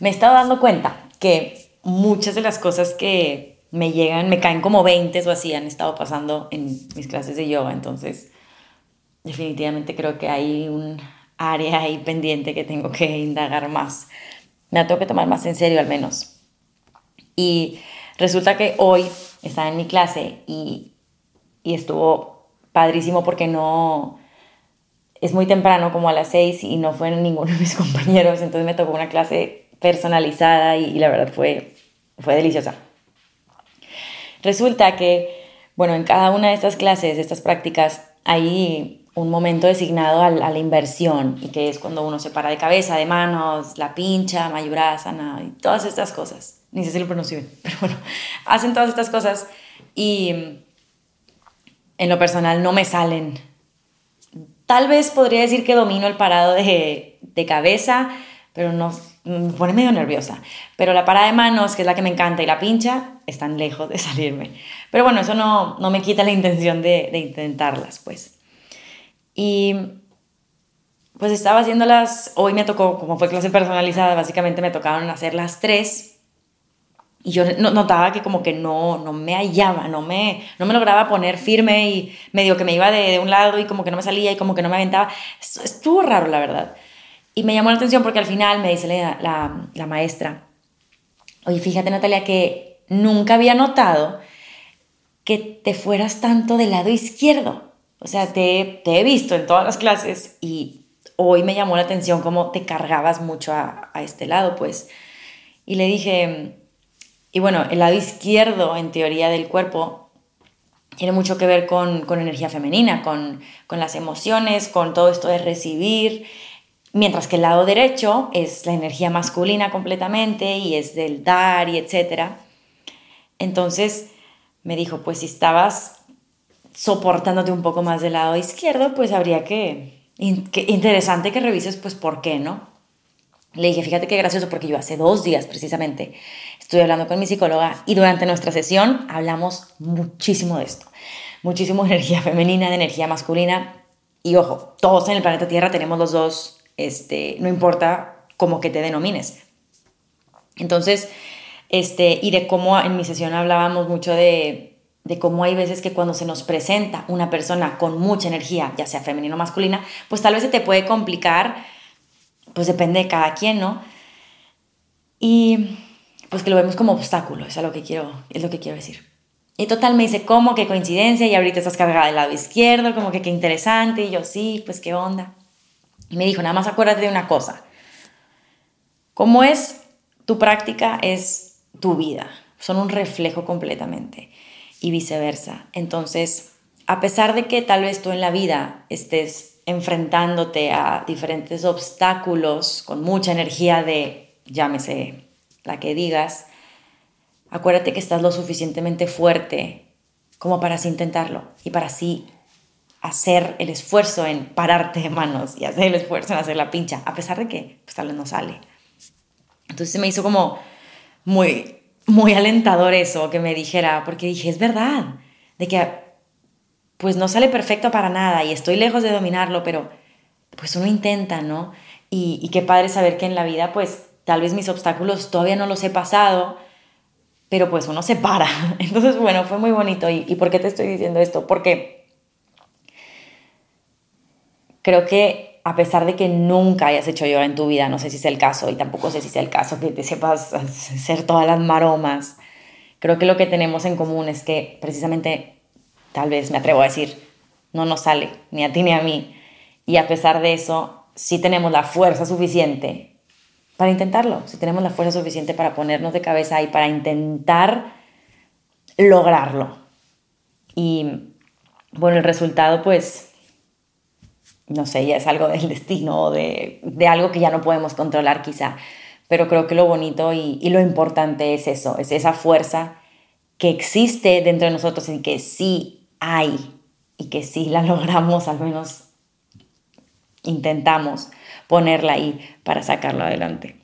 me he estado dando cuenta que muchas de las cosas que me llegan, me caen como 20 o así, han estado pasando en mis clases de yoga. Entonces, definitivamente creo que hay un área ahí pendiente que tengo que indagar más. Me la tengo que tomar más en serio al menos. Y resulta que hoy estaba en mi clase y, y estuvo padrísimo porque no... Es muy temprano, como a las seis, y no fue ninguno de mis compañeros, entonces me tocó una clase personalizada y, la verdad fue, fue deliciosa. Resulta que, bueno, en cada una de estas clases, de estas prácticas, hay un momento designado a, la inversión y que es cuando uno se para de cabeza, de manos, la pincha, mayurasana y todas estas cosas. Ni sé si lo pronuncio bien, pero bueno, hacen todas estas cosas y en lo personal no me salen. Tal vez podría decir que domino el parado de, de cabeza, pero no, me pone medio nerviosa. Pero la parada de manos, que es la que me encanta, y la pincha, están lejos de salirme. Pero bueno, eso no, no me quita la intención de, intentarlas, pues. Y pues estaba haciéndolas, hoy me tocó, como fue clase personalizada, básicamente me tocaron hacer las tres. Y yo notaba que como que no, no me hallaba, no me, no me lograba poner firme y medio que me iba de, de un lado y como que no me salía y como que no me aventaba. Estuvo raro, la verdad. Y me llamó la atención porque al final me dice la, la, la maestra, oye, fíjate Natalia que nunca había notado que te fueras tanto del lado izquierdo. O sea, te, te, he visto en todas las clases y hoy me llamó la atención cómo te cargabas mucho a, a, este lado, pues. Y le dije, y bueno, el lado izquierdo, en teoría del cuerpo, tiene mucho que ver con, con energía femenina, con, con las emociones, con todo esto de recibir, mientras que el lado derecho es la energía masculina completamente y es del dar y etcétera. Entonces me dijo, pues si estabas soportándote un poco más del lado izquierdo, pues habría que, interesante que revises, pues, ¿por qué no? Le dije, fíjate qué gracioso, porque yo hace dos días precisamente estuve hablando con mi psicóloga y durante nuestra sesión hablamos muchísimo de esto. Muchísimo de energía femenina, de energía masculina. Y ojo, todos en el planeta Tierra tenemos los dos, este, no importa cómo que te denomines. Entonces, este, y de cómo en mi sesión hablábamos mucho de cómo hay veces que cuando se nos presenta una persona con mucha energía, ya sea femenina o masculina, pues tal vez se te puede complicar, pues depende de cada quien, ¿no? Y pues que lo vemos como obstáculo, es lo que quiero, es lo que quiero decir. Y total me dice, ¿cómo? ¿Qué coincidencia? Y ahorita estás cargada del lado izquierdo, como que qué interesante. Y yo, sí, pues qué onda. Y me dijo, nada más acuérdate de una cosa. Cómo es tu práctica, es tu vida. Son un reflejo completamente y viceversa. Entonces, a pesar de que tal vez tú en la vida estés enfrentándote a diferentes obstáculos con mucha energía de, llámese la que digas, acuérdate que estás lo suficientemente fuerte como para así intentarlo y para así hacer el esfuerzo en pararte de manos y hacer el esfuerzo en hacer la pincha, a pesar de que pues, tal vez no sale. Entonces se me hizo como muy muy alentador eso que me dijera, porque dije, es verdad, de que pues no sale perfecto para nada y estoy lejos de dominarlo, pero pues uno intenta, ¿no? Y, y qué padre saber que en la vida pues tal vez mis obstáculos todavía no los he pasado, pero pues uno se para. Entonces, bueno, fue muy bonito. ¿Y, y por qué te estoy diciendo esto? Porque creo que a pesar de que nunca hayas hecho yoga en tu vida, no sé si es el caso y tampoco sé si es el caso que te sepas hacer todas las maromas, creo que lo que tenemos en común es que precisamente, tal vez me atrevo a decir, no nos sale ni a ti ni a mí. Y a pesar de eso, sí tenemos la fuerza suficiente para intentarlo, sí tenemos la fuerza suficiente para ponernos de cabeza y para intentar lograrlo. Y bueno, el resultado pues no sé, ya es algo del destino, de, de algo que ya no podemos controlar quizá. Pero creo que lo bonito y, y, lo importante es eso, es esa fuerza que existe dentro de nosotros y que sí hay y que sí la logramos, al menos intentamos ponerla ahí para sacarlo adelante.